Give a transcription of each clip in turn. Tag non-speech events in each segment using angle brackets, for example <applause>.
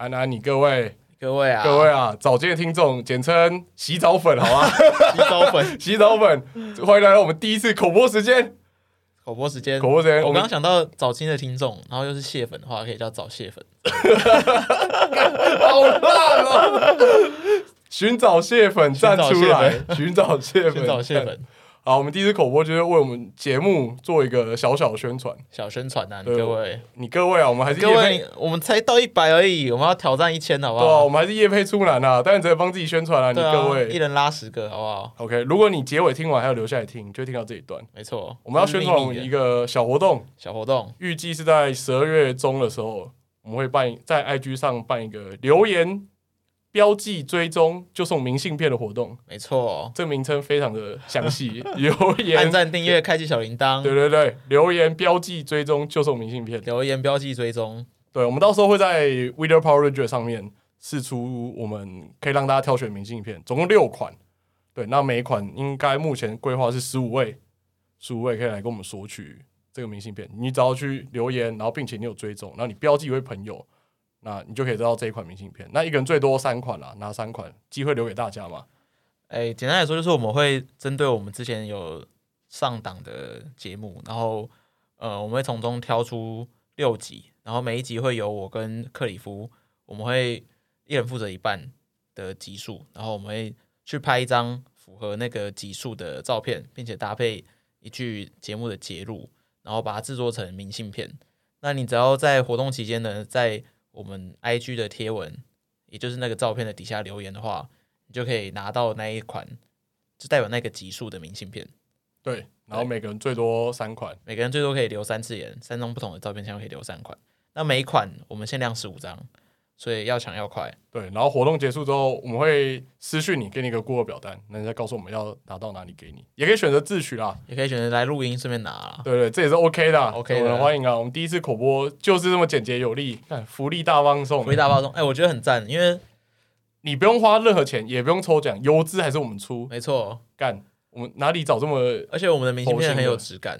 安安，你各位，各位啊，各位啊，早间的听众，简称洗澡粉，好吗？<laughs> 洗澡粉，<laughs> 洗澡粉，欢迎来到我们第一次口播时间。口播时间，口播时间。我刚刚想到早期的听众，然后又是蟹粉的话，可以叫早蟹粉。<laughs> 好烂哦！寻找蟹粉站出来，寻找蟹粉，寻找蟹粉。好，我们第一次口播就是为我们节目做一个小小宣传，小宣传啊，各位，你各位啊，我们还是各位，我们才到一百而已，我们要挑战一千，好不好？对啊，我们还是业配出难啊，但是只能帮自己宣传啊，你各位，一人拉十个，好不好？OK，如果你结尾听完还要留下来听，就听到这一段，没错。我们要宣传一个小活动，小活动，预计是在十二月中的时候，我们会办在 IG 上办一个留言。标记追踪就送明信片的活动，没错，这个名称非常的详细。<laughs> 留言、按赞、订阅、开启小铃铛，对对对，留言标记追踪就送明信片。留言标记追踪，对，我们到时候会在 wider Power Ranger 上面试出，我们可以让大家挑选明信片，总共六款。对，那每一款应该目前规划是十五位，十五位可以来跟我们索取这个明信片。你只要去留言，然后并且你有追踪，然后你标记一位朋友。那你就可以得到这一款明信片。那一个人最多三款啦，拿三款，机会留给大家嘛。哎、简单来说就是我们会针对我们之前有上档的节目，然后呃，我们会从中挑出六集，然后每一集会由我跟克里夫，我们会一人负责一半的集数，然后我们会去拍一张符合那个集数的照片，并且搭配一句节目的节录，然后把它制作成明信片。那你只要在活动期间呢，在我们 IG 的贴文，也就是那个照片的底下留言的话，你就可以拿到那一款，就代表那个级数的明信片。对，然后每个人最多三款，每个人最多可以留三次言，三张不同的照片，现在可以留三款。那每一款我们限量十五张。所以要抢要快，对。然后活动结束之后，我们会私讯你，给你一个 Google 表单，那你再告诉我们要拿到哪里给你，也可以选择自取啦，也可以选择来录音顺便拿。对，对对，这也是 OK 的，OK 的，欢迎啊！我们第一次口播就是这么简洁有力，看福利大放送，福利大放送，哎、欸，我觉得很赞，因为你不用花任何钱，也不用抽奖，邮资还是我们出，没错，干，我们哪里找这么，而且我们的明信片很有质感。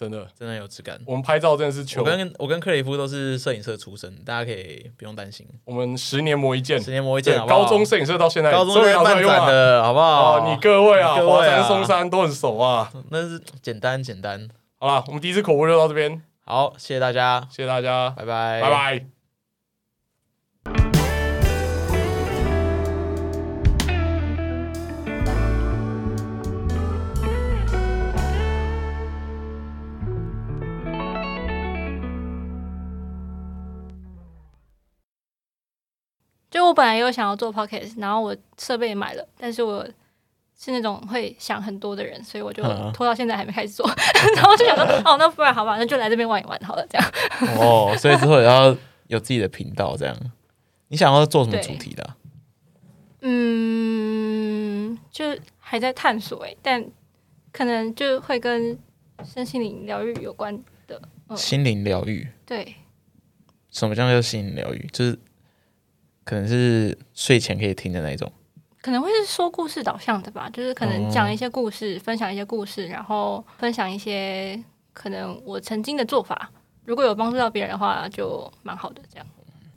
真的，真的有质感。我们拍照真的是求，我跟我跟克里夫都是摄影社出身，大家可以不用担心。我们十年磨一剑，十年磨一剑，高中摄影社到现在，高中在办展的好不好？哦，你各位啊，华山、松山都很熟啊。那是简单简单。好了，我们第一次口播就到这边。好，谢谢大家，谢谢大家，拜拜，拜拜。就我本来有想要做 podcast，然后我设备也买了，但是我是那种会想很多的人，所以我就拖到现在还没开始做。<laughs> 然后就想说，哦，那不然好吧，那就来这边玩一玩好了，这样。<laughs> 哦，所以之后也要有自己的频道，这样。你想要做什么主题的啊？嗯，就还在探索诶，但可能就会跟身心灵疗愈有关的。嗯，心灵疗愈？对。什么叫做心灵疗愈？就是。可能是睡前可以听的那种，可能会是说故事导向的吧，就是可能讲一些故事，哦、分享一些故事，然后分享一些可能我曾经的做法，如果有帮助到别人的话，就蛮好的。这样，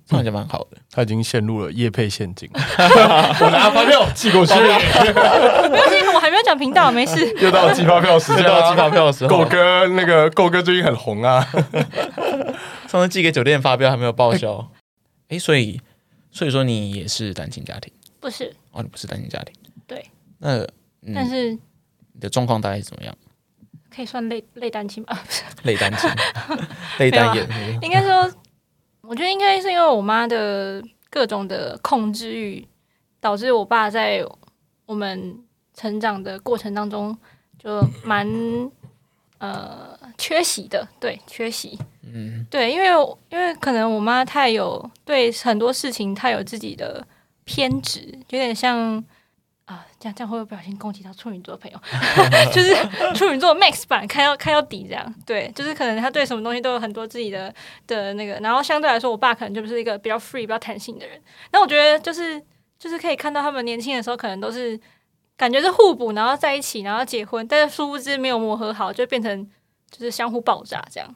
这样就蛮好的。他已经陷入了夜配陷阱，我拿发票寄过去。没关系，我还没有讲频道，没事。<laughs> 又到寄发票时间，又到寄发票的时候。狗哥，那个狗哥最近很红啊，<laughs> 上次寄给酒店发票还没有报销。哎、欸，所以。所以说你也是单亲家庭？不是哦，你不是单亲家庭。对，那、嗯、但是你的状况大概是怎么样？可以算类类单亲吧？<laughs> 类单亲，类单眼。啊、应该说，我觉得应该是因为我妈的各种的控制欲，导致我爸在我们成长的过程当中就蛮呃缺席的，对，缺席。嗯，对，因为因为可能我妈太有对很多事情太有自己的偏执，有点像啊，这样这样会不会不小心攻击到处女座朋友？<laughs> 就是处女座 Max 版开到开到底这样，对，就是可能他对什么东西都有很多自己的的那个，然后相对来说，我爸可能就不是一个比较 free、比较弹性的人。那我觉得就是就是可以看到他们年轻的时候，可能都是感觉是互补，然后在一起，然后结婚，但是殊不知没有磨合好，就变成就是相互爆炸这样。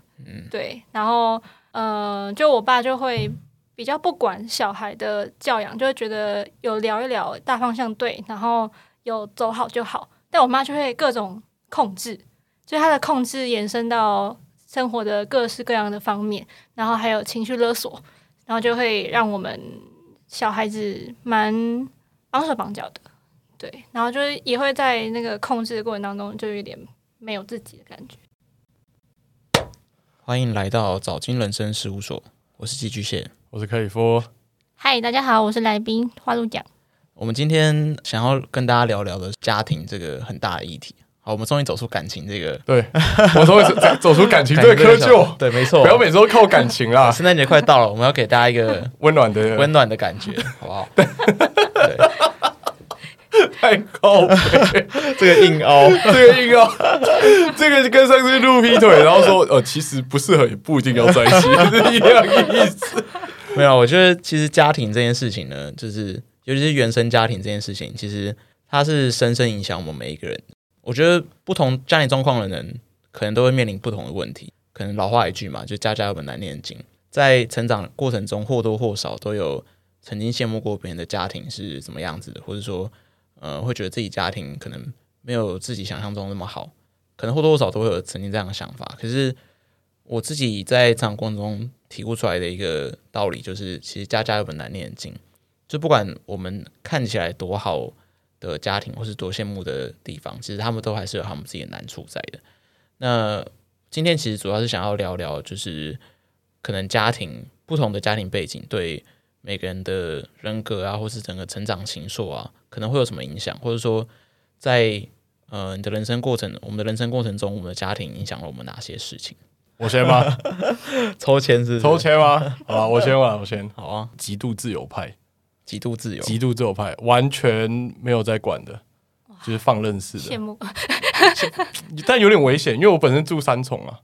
对，然后，嗯、呃，就我爸就会比较不管小孩的教养，就会觉得有聊一聊大方向对，然后有走好就好。但我妈就会各种控制，就她的控制延伸到生活的各式各样的方面，然后还有情绪勒索，然后就会让我们小孩子蛮绑手绑脚的。对，然后就是也会在那个控制的过程当中，就有点没有自己的感觉。欢迎来到早金人生事务所，我是寄居蟹，我是克里夫。嗨，大家好，我是来宾花露酱。我们今天想要跟大家聊聊的家庭这个很大的议题。好，我们终于走出感情这个，对，我终于走出感情这个窠臼。对，没错，不要每次都靠感情啦！<laughs> 圣诞节快到了，我们要给大家一个温暖的、温暖的感觉，好不好？<laughs> <laughs> 太高，这个硬凹，这个硬凹，<laughs> 这个跟上次录劈腿，然后说呃，其实不适合，也不一定要在一起，<laughs> 是一样意思。没有，我觉得其实家庭这件事情呢，就是尤其是原生家庭这件事情，其实它是深深影响我们每一个人。我觉得不同家庭状况的人，可能都会面临不同的问题。可能老话一句嘛，就家家有本难念的经，在成长过程中或多或少都有曾经羡慕过别人的家庭是怎么样子的，或者说。呃，会觉得自己家庭可能没有自己想象中那么好，可能或多或少都会有曾经这样的想法。可是我自己在成长过程中体悟出来的一个道理，就是其实家家有本难念的经。就不管我们看起来多好的家庭，或是多羡慕的地方，其实他们都还是有他们自己的难处在的。那今天其实主要是想要聊聊，就是可能家庭不同的家庭背景对每个人的人格啊，或是整个成长形塑啊。可能会有什么影响，或者说在，在呃你的人生过程，我们的人生过程中，我们的家庭影响了我们哪些事情？我先吗？<laughs> 抽签是，是抽签吗？好吧，我先吧，我先。<laughs> 好啊，极度自由派，极度自由，极度自由派，完全没有在管的，就是放任式的。羡慕，<laughs> 但有点危险，因为我本身住三重啊。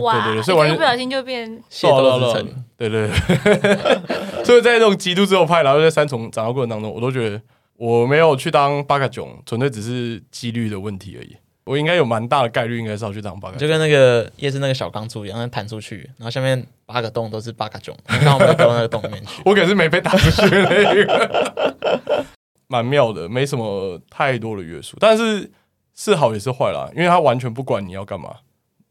哇，对对对，所以完全不小心就变械斗之城。对对对，<laughs> 所以在这种极度自由派，然后在三重长大过程当中，我都觉得。我没有去当八嘎囧，纯粹只是几率的问题而已。我应该有蛮大的概率，应该是要去当八嘎囧，就跟那个夜市那个小钢珠一样，弹出去，然后下面八个洞都是八嘎囧，刚好没有掉到那个洞里面去。<laughs> 我可是没被打出去的那个，蛮妙的，没什么太多的约束，但是是好也是坏啦，因为他完全不管你要干嘛，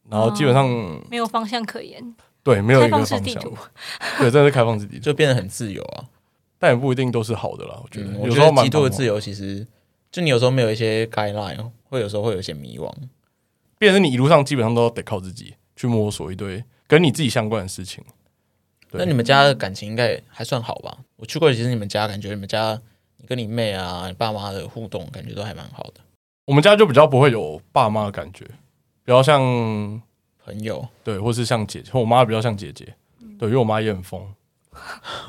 然后基本上、哦、没有方向可言。对，没有一个方向。开放式地图。<laughs> 对，真的是开放式地图，就变得很自由啊。但也不一定都是好的啦，我觉得。嗯、我觉得极度的自由，其实就你有时候没有一些 guideline，会有时候会有一些迷惘。变成你一路上基本上都得靠自己去摸索一堆跟你自己相关的事情。那你们家的感情应该还算好吧？我去过，其实你们家感觉你们家你跟你妹啊、你爸妈的互动，感觉都还蛮好的。我们家就比较不会有爸妈的感觉，比较像朋友，对，或是像姐姐，我妈比较像姐姐，对，因为我妈也很疯。<laughs>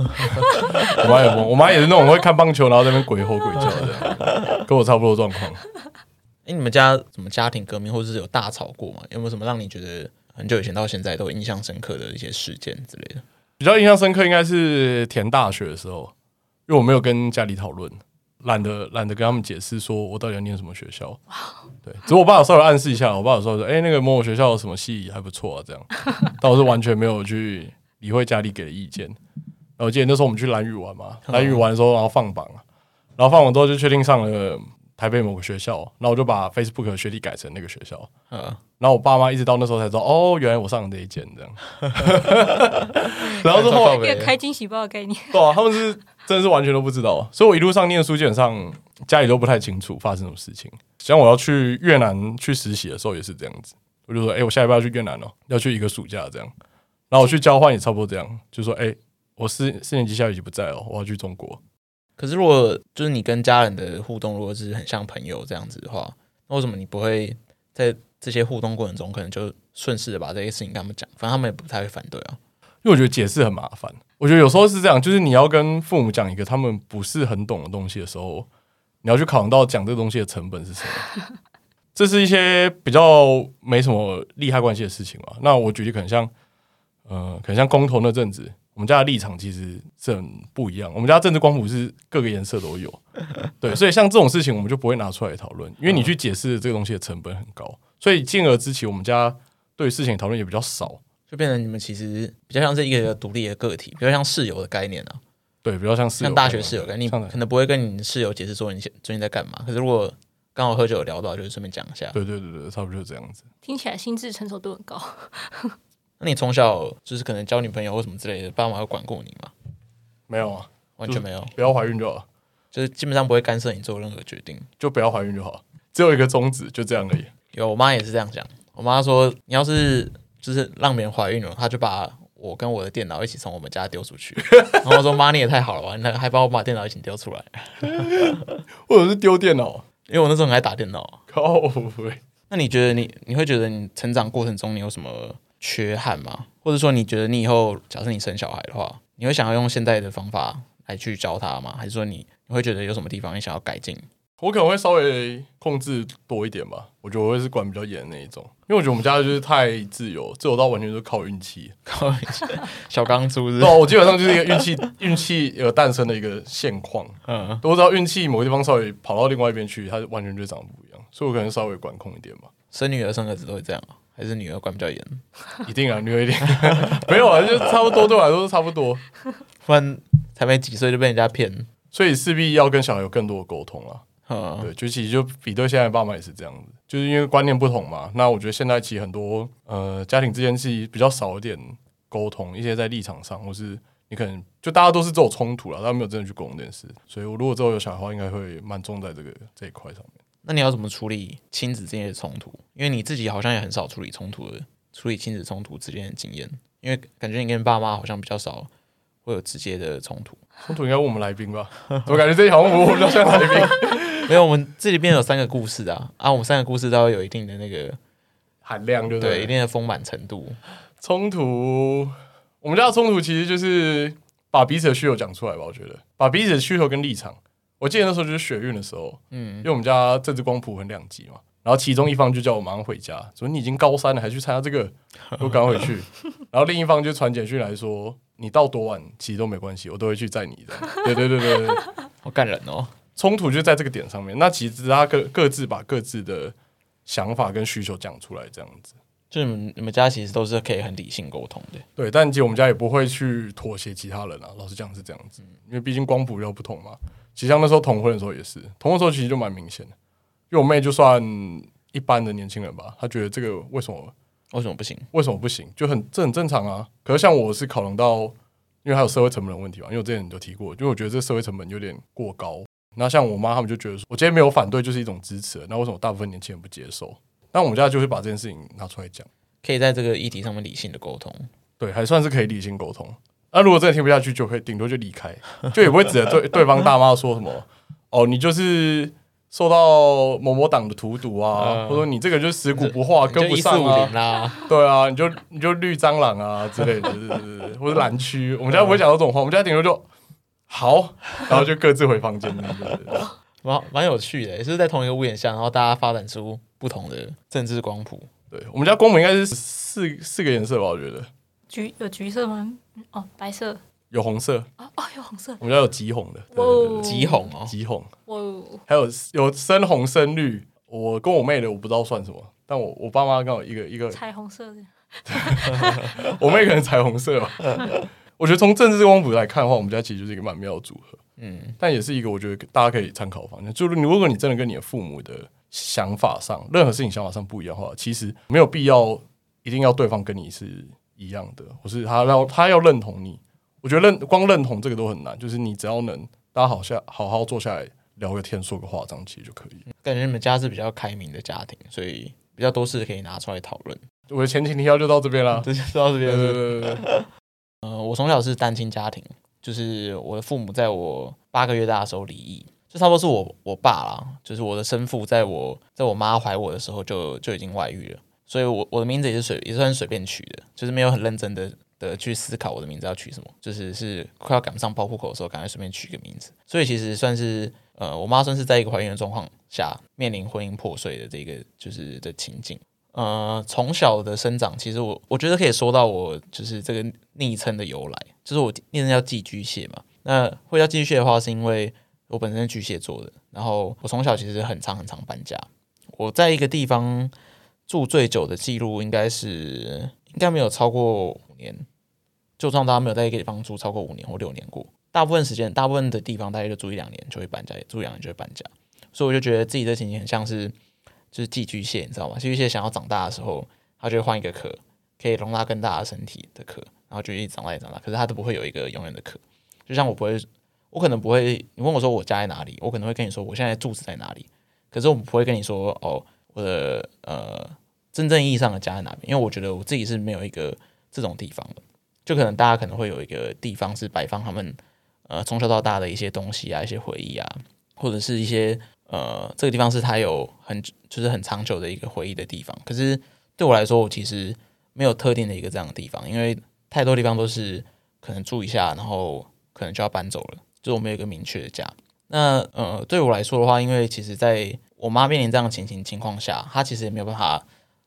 我妈也疯，我妈也是那种会看棒球，然后在那边鬼吼鬼叫的，跟我差不多状况。<laughs> 哎，你们家什么家庭革命，或者是有大吵过吗？有没有什么让你觉得很久以前到现在都印象深刻的一些事件之类的？比较印象深刻应该是填大学的时候，因为我没有跟家里讨论，懒得懒得跟他们解释，说我到底要念什么学校。对，只是我爸有稍微暗示一下，我爸有说，哎，那个某某学校有什么系还不错啊，这样。<laughs> 但我是完全没有去理会家里给的意见。然后我记得那时候我们去兰屿玩嘛，兰屿玩的时候，然后放榜，然后放榜之后就确定上了台北某个学校，然后我就把 Facebook 的学历改成那个学校，然后我爸妈一直到那时候才知道，哦，原来我上了这一间这样，<laughs> 然后之后一个开惊喜包的概念，对啊，他们是真的是完全都不知道，所以我一路上念书基本上家里都不太清楚发生什么事情，像我要去越南去实习的时候也是这样子，我就说，哎，我下礼拜要去越南哦，要去一个暑假这样，然后我去交换也差不多这样，就说，哎。我四四年级下学期不在哦，我要去中国。可是如果就是你跟家人的互动，如果是很像朋友这样子的话，那为什么你不会在这些互动过程中，可能就顺势的把这些事情跟他们讲？反正他们也不太会反对啊。因为我觉得解释很麻烦。我觉得有时候是这样，就是你要跟父母讲一个他们不是很懂的东西的时候，你要去考量到讲这个东西的成本是什么。<laughs> 这是一些比较没什么利害关系的事情嘛。那我举例可能像，呃，可能像公投那阵子。我们家的立场其实是很不一样。我们家政治光谱是各个颜色都有，<laughs> 对，所以像这种事情我们就不会拿出来讨论，因为你去解释这个东西的成本很高，所以进而之前我们家对事情讨论也比较少，就变成你们其实比较像是一个独立的个体，比较像室友的概念啊。对，比较像室友，像大学室友概念，你可能不会跟你室友解释说你现最近在干嘛。可是如果刚好喝酒聊到，就是顺便讲一下。对对对对，差不多就是这样子。听起来心智成熟度很高。<laughs> 那你从小就是可能交女朋友或什么之类的，爸妈有管过你吗？没有啊，完全没有。不要怀孕就好，就是基本上不会干涉你做任何决定，就不要怀孕就好，只有一个宗旨，就这样而已。有，我妈也是这样讲。我妈说，你要是就是让别人怀孕了，他就把我跟我的电脑一起从我们家丢出去。然后我说：“妈，你也太好了吧，那还帮我把电脑一起丢出来。”或者是丢电脑，因为我那时候很爱打电脑。靠！那你觉得你你会觉得你成长过程中你有什么缺憾吗？或者说你觉得你以后假设你生小孩的话，你会想要用现在的方法来去教他吗？还是说你你会觉得有什么地方你想要改进？我可能会稍微控制多一点吧，我觉得我会是管比较严的那一种，因为我觉得我们家就是太自由，自由到完全就是靠运气，<laughs> 靠运气，小钢珠是。对、啊，我基本上就是一个运气，运气而诞生的一个现况。嗯，都知道运气某个地方稍微跑到另外一边去，它完全就长得不一样，所以我可能稍微管控一点吧。生女儿生儿子都会这样，还是女儿管比较严？<laughs> 一定啊，女儿一定 <laughs> 没有啊，就差不多，对我来说都差不多，不然才没几岁就被人家骗，所以势必要跟小孩有更多的沟通啊。嗯，对，就其实就比对现在爸妈也是这样子，就是因为观念不同嘛。那我觉得现在其实很多呃家庭之间是比较少一点沟通，一些在立场上，或是你可能就大家都是这种冲突了，他没有真的去沟通这件事。所以我如果之后有小孩的话，应该会蛮重在这个这一块上面。那你要怎么处理亲子之间的冲突？因为你自己好像也很少处理冲突的，处理亲子冲突之间的经验，因为感觉你跟爸妈好像比较少会有直接的冲突。冲突应该问我们来宾吧？<laughs> 我感觉这一好像我比较像来宾。<laughs> 没有，我们这里边有三个故事啊，啊，我们三个故事都要有一定的那个含量就对，对，一定的丰满程度。冲突，我们家的冲突其实就是把彼此的需求讲出来吧。我觉得把彼此的需求跟立场，我记得那时候就是学运的时候，嗯，因为我们家政治光谱很两极嘛，然后其中一方就叫我马上回家，说你已经高三了，还去参加这个，我赶回去。然后另一方就传简讯来说，你到多晚其实都没关系，我都会去载你的。对对对对对，<laughs> 好感人哦。冲突就在这个点上面，那其实他各各自把各自的想法跟需求讲出来，这样子，就你们你们家其实都是可以很理性沟通的，对。但其实我们家也不会去妥协其他人啊，老实讲是这样子，因为毕竟光谱又不同嘛。其实像那时候同婚的时候也是，同婚的时候其实就蛮明显的，因为我妹就算一般的年轻人吧，她觉得这个为什么为什么不行？为什么不行？就很这很正常啊。可是像我是考量到，因为还有社会成本的问题嘛，因为我之前你就提过，因为我觉得这社会成本有点过高。那像我妈他们就觉得说，我今天没有反对就是一种支持。那为什么大部分年轻人不接受？那我们家就会把这件事情拿出来讲，可以在这个议题上面理性的沟通。对，还算是可以理性沟通。那如果真的听不下去，就可以顶多就离开，就也不会指着对 <laughs> 对方大妈说什么哦，你就是受到某某党的荼毒啊，或者说你这个就是食古不化，跟不上啊，对啊，你就你就绿蟑螂啊之类的，<laughs> 或者蓝区，我们家不会讲到这种话，我们家顶多就。好，然后就各自回房间，蛮蛮有趣的，也是在同一个屋檐下，然后大家发展出不同的政治光谱。对，我们家光谱应该是四四个颜色吧？我觉得橘有橘色吗？哦，白色有红色哦哦，有红色。我们家有极红的，极红哦，极红。哇，还有有深红、深绿。我跟我妹的我不知道算什么，但我我爸妈刚好一个一个彩虹色的。<laughs> <laughs> 我妹可能彩虹色吧。我觉得从政治光谱来看的话，我们家其实就是一个蛮妙的组合，嗯，但也是一个我觉得大家可以参考的方向。就是你如果你真的跟你的父母的想法上，任何事情想法上不一样的话，其实没有必要一定要对方跟你是一样的，或是他要他要认同你。我觉得认光认同这个都很难，就是你只要能大家好下好好坐下来聊个天，说个话，这样其实就可以。感觉你们家是比较开明的家庭，所以比较多事可以拿出来讨论。我的前情提要就到这边了，<laughs> 就到这边，对对对对。<laughs> 呃，我从小是单亲家庭，就是我的父母在我八个月大的时候离异，就差不多是我我爸啦，就是我的生父，在我在我妈怀我的时候就就已经外遇了，所以我我的名字也是随也算随便取的，就是没有很认真的的去思考我的名字要取什么，就是是快要赶不上报户口的时候，赶快随便取一个名字，所以其实算是呃，我妈算是在一个怀孕的状况下面临婚姻破碎的这个就是的情景。呃，从小的生长，其实我我觉得可以说到我就是这个昵称的由来，就是我昵称叫寄居蟹嘛。那会叫寄居蟹的话，是因为我本身是巨蟹座的，然后我从小其实很常很常搬家。我在一个地方住最久的记录，应该是应该没有超过五年，就算大家没有在一个地方住超过五年或六年过，大部分时间，大部分的地方大概就住一两年就会搬家，住一两年就会搬家。所以我就觉得自己的情形很像是，就是寄居蟹，你知道吗？寄居蟹想要长大的时候，它就会换一个壳，可以容纳更大的身体的壳，然后就一直长大，一长大。可是它都不会有一个永远的壳。就像我不会，我可能不会，你问我说我家在哪里，我可能会跟你说我现在住址在哪里。可是我不会跟你说哦，我的呃真正意义上的家在哪边，因为我觉得我自己是没有一个这种地方的。就可能大家可能会有一个地方是摆放他们呃从小到大的一些东西啊，一些回忆啊，或者是一些呃这个地方是他有很就是很长久的一个回忆的地方。可是对我来说，我其实没有特定的一个这样的地方，因为太多地方都是可能住一下，然后可能就要搬走了，就我没有一个明确的家。那呃，对我来说的话，因为其实在我妈面临这样的情形情况下，她其实也没有办法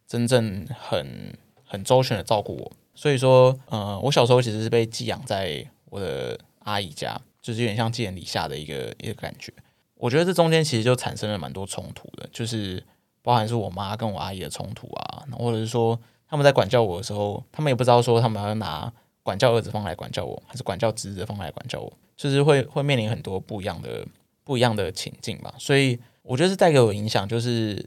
真正很很周全的照顾我。所以说，呃，我小时候其实是被寄养在我的阿姨家，就是有点像寄人篱下的一个一个感觉。我觉得这中间其实就产生了蛮多冲突的，就是包含是我妈跟我阿姨的冲突啊，或者是说他们在管教我的时候，他们也不知道说他们要拿管教儿子方来管教我，还是管教侄子方来管教我，就是会会面临很多不一样的。不一样的情境吧，所以我觉得是带给我影响，就是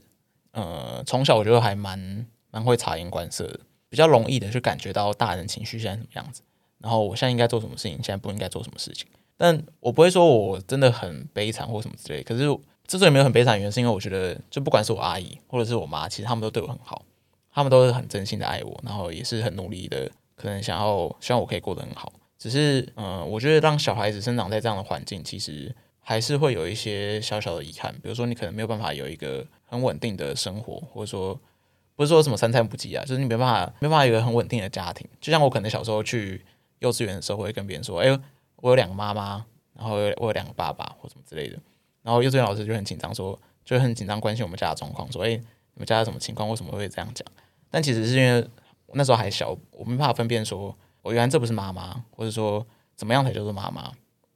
呃，从小我觉得还蛮蛮会察言观色的，比较容易的去感觉到大人情绪现在什么样子，然后我现在应该做什么事情，现在不应该做什么事情。但我不会说我真的很悲惨或什么之类，可是之所以没有很悲惨的原因，是因为我觉得就不管是我阿姨或者是我妈，其实他们都对我很好，他们都是很真心的爱我，然后也是很努力的，可能想要希望我可以过得很好。只是嗯、我觉得让小孩子生长在这样的环境，其实。还是会有一些小小的遗憾，比如说你可能没有办法有一个很稳定的生活，或者说不是说什么三餐不继啊，就是你没办法没办法有一个很稳定的家庭。就像我可能小时候去幼稚园的时候，会跟别人说：“哎，我有两个妈妈，然后我有两个爸爸，或什么之类的。”然后幼稚园老师就很紧张，说就很紧张关心我们家的状况，说：“哎，你们家的什么情况？为什么会这样讲？”但其实是因为那时候还小，我没办法分辨说，我原来这不是妈妈，或者说怎么样才叫做妈妈，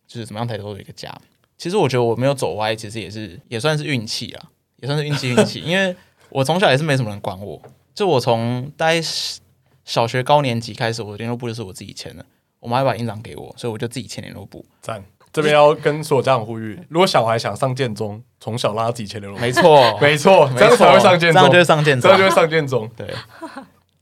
就是怎么样才叫做一个家。其实我觉得我没有走歪，其实也是也算是运气啊，也算是运气运气。<laughs> 因为我从小也是没什么人管我，就我从大概小学高年级开始，我的联络簿就是我自己签的，我妈会把印章给我，所以我就自己签联络簿。赞，这边要跟所有家长呼吁，如果小孩想上建中，从小拉自己签联络簿。<laughs> 没错，没错，这样才会上建中，这样就会上建中，这样就会上建中。对，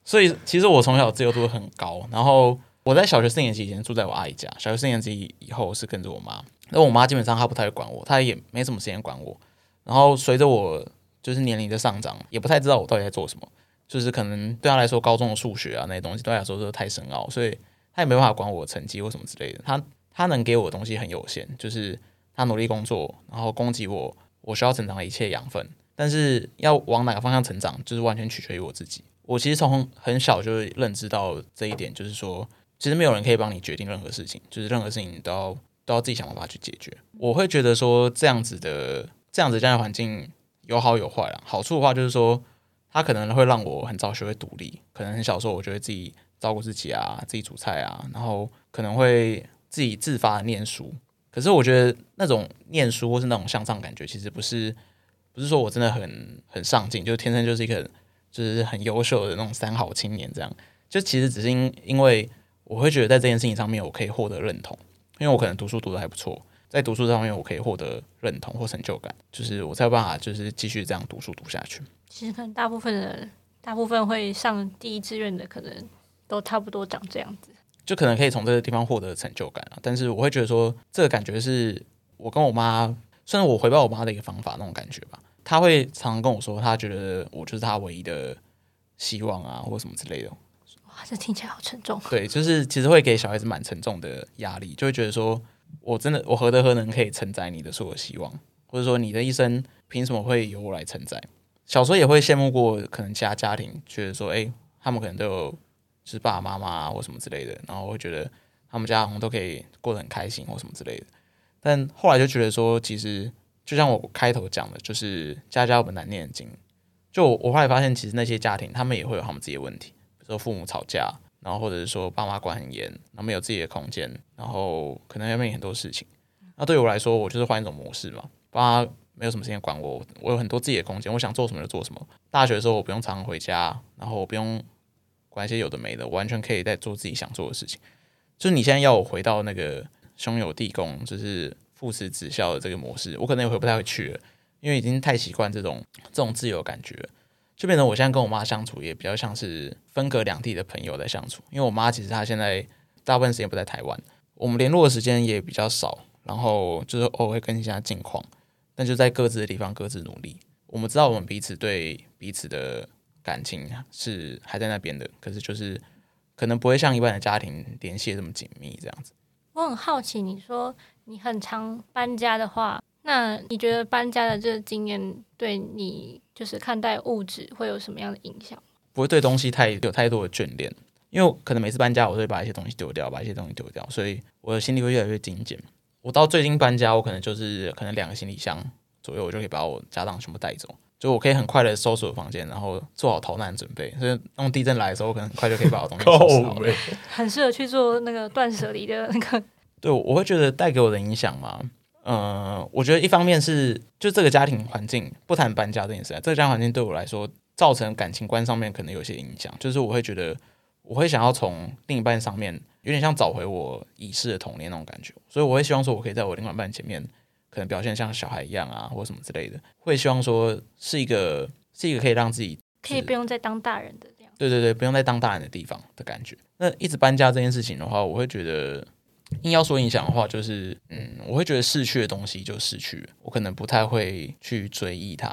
所以其实我从小自由度很高，然后我在小学四年级以前住在我阿姨家，小学四年级以后是跟着我妈。那我妈基本上她不太会管我，她也没什么时间管我。然后随着我就是年龄的上涨，也不太知道我到底在做什么。就是可能对她来说，高中的数学啊那些东西对她来说都太深奥，所以他也没办法管我成绩或什么之类的。他他能给我的东西很有限，就是他努力工作，然后供给我我需要成长的一切养分。但是要往哪个方向成长，就是完全取决于我自己。我其实从很小就认知到这一点，就是说，其实没有人可以帮你决定任何事情，就是任何事情你都要。都要自己想办法去解决。我会觉得说，这样子的这样子家庭环境有好有坏啊。好处的话就是说，它可能会让我很早学会独立，可能很小时候我就会自己照顾自己啊，自己煮菜啊，然后可能会自己自发的念书。可是我觉得那种念书或是那种向上感觉，其实不是不是说我真的很很上进，就天生就是一个就是很优秀的那种三好青年这样。就其实只是因因为我会觉得在这件事情上面我可以获得认同。因为我可能读书读得还不错，在读书上面我可以获得认同或成就感，就是我才有办法就是继续这样读书读下去。其实可能大部分的大部分会上第一志愿的，可能都差不多长这样子，就可能可以从这个地方获得成就感啊。但是我会觉得说，这个感觉是我跟我妈，算是我回报我妈的一个方法那种感觉吧。她会常常跟我说，她觉得我就是她唯一的希望啊，或什么之类的。哇，这听起来好沉重。对，就是其实会给小孩子蛮沉重的压力，就会觉得说，我真的我何德何能可以承载你的所有希望，或者说你的一生凭什么会由我来承载？小时候也会羡慕过可能其他家庭，觉得说，哎，他们可能都有就是爸爸妈妈啊或什么之类的，然后会觉得他们家好像都可以过得很开心或什么之类的。但后来就觉得说，其实就像我开头讲的，就是家家有本难念的经。就我后来发现，其实那些家庭他们也会有他们自己的问题。比如说父母吵架，然后或者是说爸妈管很严，然后没有自己的空间，然后可能要面临很多事情。那对我来说，我就是换一种模式嘛，爸妈没有什么时间管我，我有很多自己的空间，我想做什么就做什么。大学的时候，我不用常常回家，然后我不用管一些有的没的，完全可以在做自己想做的事情。就是你现在要我回到那个兄友弟恭，就是父慈子孝的这个模式，我可能也回不太回去了，因为已经太习惯这种这种自由感觉了，就变成我现在跟我妈相处也比较像是分隔两地的朋友在相处。因为我妈其实她现在大部分时间不在台湾，我们联络的时间也比较少，然后就是偶尔会更新一下近况，但就在各自的地方各自努力。我们知道我们彼此对彼此的感情是还在那边的，可是就是可能不会像一般的家庭联系这么紧密这样子。我很好奇，你说你很常搬家的话，那你觉得搬家的这个经验对你就是看待物质会有什么样的影响？不会对东西太有太多的眷恋，因为可能每次搬家我都会把一些东西丢掉，把一些东西丢掉，所以我的心里会越来越精简。我到最近搬家，我可能就是可能两个行李箱。左右，我就可以把我家当全部带走，就我可以很快的收拾我房间，然后做好逃难准备。所以当地震来的时候，我可能很快就可以把我东西收拾好了。很适合去做那个断舍离的那个。对，我会觉得带给我的影响嘛，嗯、呃，我觉得一方面是就这个家庭环境，不谈搬家这件事，这个家庭环境对我来说造成感情观上面可能有些影响，就是我会觉得我会想要从另一半上面有点像找回我已逝的童年那种感觉，所以我会希望说我可以在我另外一半前面。可能表现像小孩一样啊，或什么之类的，会希望说是一个是一个可以让自己可以不用再当大人的这样。对对对，不用再当大人的地方的感觉。那一直搬家这件事情的话，我会觉得硬要说影响的话，就是嗯，我会觉得逝去的东西就逝去了，我可能不太会去追忆它。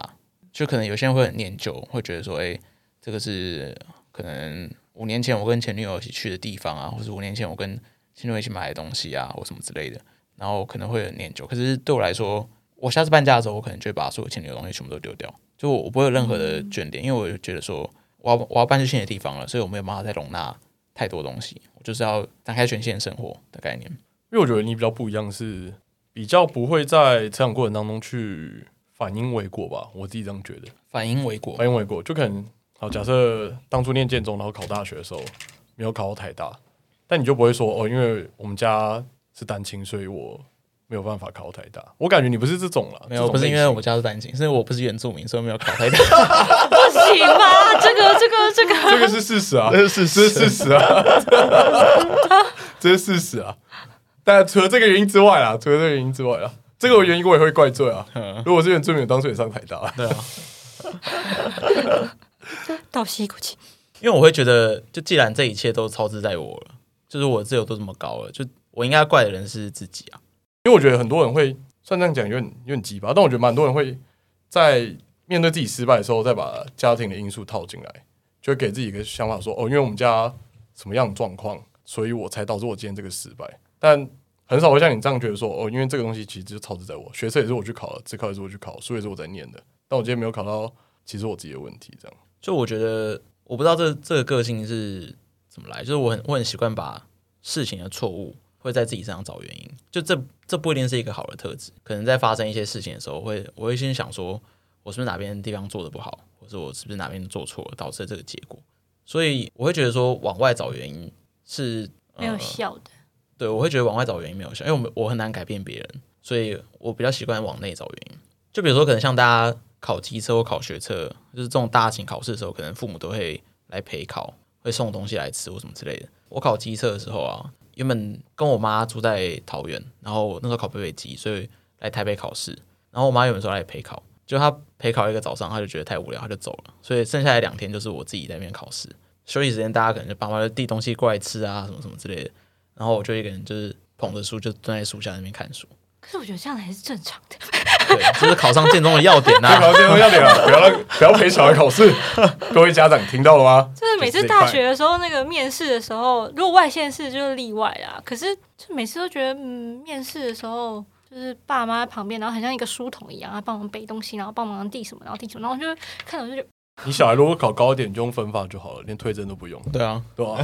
就可能有些人会很念旧，会觉得说，哎，这个是可能五年前我跟前女友一起去的地方啊，或者五年前我跟前女友一起买的东西啊，或什么之类的。然后可能会很念旧，可是对我来说，我下次搬家的时候，我可能就会把所有前女友的东西全部都丢掉，就我不会有任何的眷恋，因为我就觉得说，我要我要搬去新的地方了，所以我没有办法再容纳太多东西，我就是要展开全新的生活的概念。因为我觉得你比较不一样，是比较不会在成长过程当中去反因为果吧，我自己这样觉得。反因为果，反因为果，就可能好，假设当初念建中，然后考大学的时候没有考到台大，但你就不会说哦，因为我们家。是单亲，所以我没有办法考台大。我感觉你不是这种了，没有，不是因为我家是单亲，是因为我不是原住民，所以没有考台大。<laughs> 不行吧？这个、这个、这个，这个是事实啊，这是事实，这是事实啊，这是事实啊。但除了这个原因之外啊，除了这个原因之外啊，这个原因我也会怪罪啊。如果是原住民，当初也上台大。对啊，<laughs> 倒吸一口气，因为我会觉得，就既然这一切都操之在我了，就是我自由都这么高了，就。我应该怪的人是自己啊，因为我觉得很多人会算这样讲有点有点鸡巴，但我觉得蛮多人会在面对自己失败的时候，再把家庭的因素套进来，就会给自己一个想法说：哦，因为我们家什么样的状况，所以我才导致我今天这个失败。但很少会像你这样觉得说：哦，因为这个东西其实就操之在我，学测也是我去考的，自考也是我去考，书也是我在念的，但我今天没有考到，其实我自己的问题。这样，就我觉得我不知道这这个个性是怎么来，就是我很我很习惯把事情的错误。会在自己身上找原因，就这这不一定是一个好的特质。可能在发生一些事情的时候，会我会先想说，我是不是哪边地方做的不好，或者我是不是哪边做错了，导致了这个结果。所以我会觉得说，往外找原因是、呃、没有效的。对，我会觉得往外找原因没有效，因为我我很难改变别人，所以我比较习惯往内找原因。就比如说，可能像大家考机车或考学车，就是这种大型考试的时候，可能父母都会来陪考，会送东西来吃或什么之类的。我考机车的时候啊。原本跟我妈住在桃园，然后那时候考北北机，所以来台北考试。然后我妈原本说来陪考，就她陪考一个早上，她就觉得太无聊，她就走了。所以剩下来两天就是我自己在那边考试。休息时间大家可能就爸妈就递东西过来吃啊，什么什么之类的。然后我就一个人就是捧着书，就蹲在书下那边看书。可是我觉得这样还是正常的。对，就是考上建中的要点呐、<laughs> 啊，考上建中要点啊！不要不要陪小孩考试，<laughs> 各位家长听到了吗？就是每次大学的时候，那个面试的时候，如果外县市就是例外啊。可是就每次都觉得，嗯，面试的时候就是爸妈在旁边，然后很像一个书童一样，他帮忙背东西，然后帮忙递什么，然后递什么，然后我就看到就觉得，你小孩如果考高一点，就用分发就好了，连推甄都不用。对啊，对啊。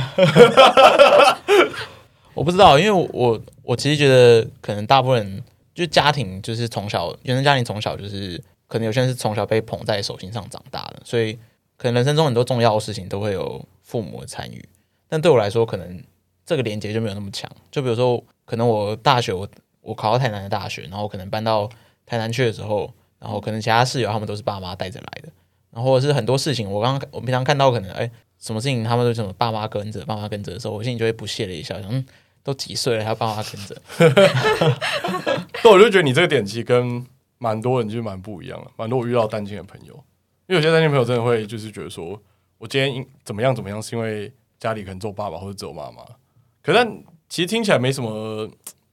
<laughs> 我不知道，因为我我，其实觉得可能大部分人。就家庭就是从小原生家庭从小就是可能有些人是从小被捧在手心上长大的，所以可能人生中很多重要的事情都会有父母的参与。但对我来说，可能这个连接就没有那么强。就比如说，可能我大学我我考到台南的大学，然后可能搬到台南去的时候，然后可能其他室友他们都是爸妈带着来的，然后或者是很多事情我刚刚我平常看到可能哎什么事情他们都什么爸妈跟着，爸妈跟着的时候，我心里就会不屑了一笑，嗯，都几岁了还要爸妈牵着？<laughs> 对，我就觉得你这个点其实跟蛮多人就蛮不一样的，蛮多我遇到单亲的朋友，因为有些单亲朋友真的会就是觉得说，我今天怎么样怎么样，是因为家里可能只有爸爸或者只有妈妈，可是但其实听起来没什么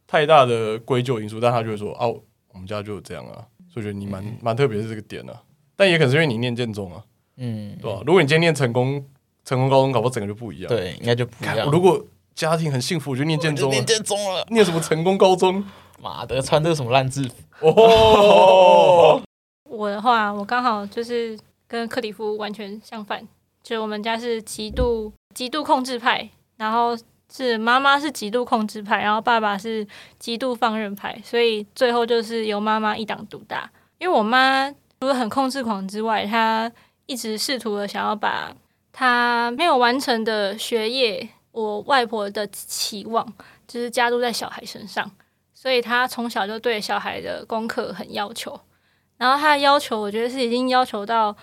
太大的归咎因素，但他就会说，哦、啊，我们家就这样啊，所以觉得你蛮蛮特别的这个点啊，但也可能是因为你念建中啊，嗯，对吧、啊？如果你今天念成功。成功高中搞不好整个就不一样，对，应该就不一样。如果家庭很幸福，我就念建中，念建中了，念什么成功高中？<laughs> 妈的，穿这个什么烂制服？哦，<laughs> 我的话，我刚好就是跟克里夫完全相反，就我们家是极度极度控制派，然后是妈妈是极度控制派，然后爸爸是极度放任派，所以最后就是由妈妈一党独大。因为我妈除了很控制狂之外，她一直试图的想要把。她没有完成的学业，我外婆的期望就是加注在小孩身上，所以他从小就对小孩的功课很要求。然后他的要求，我觉得是已经要求到，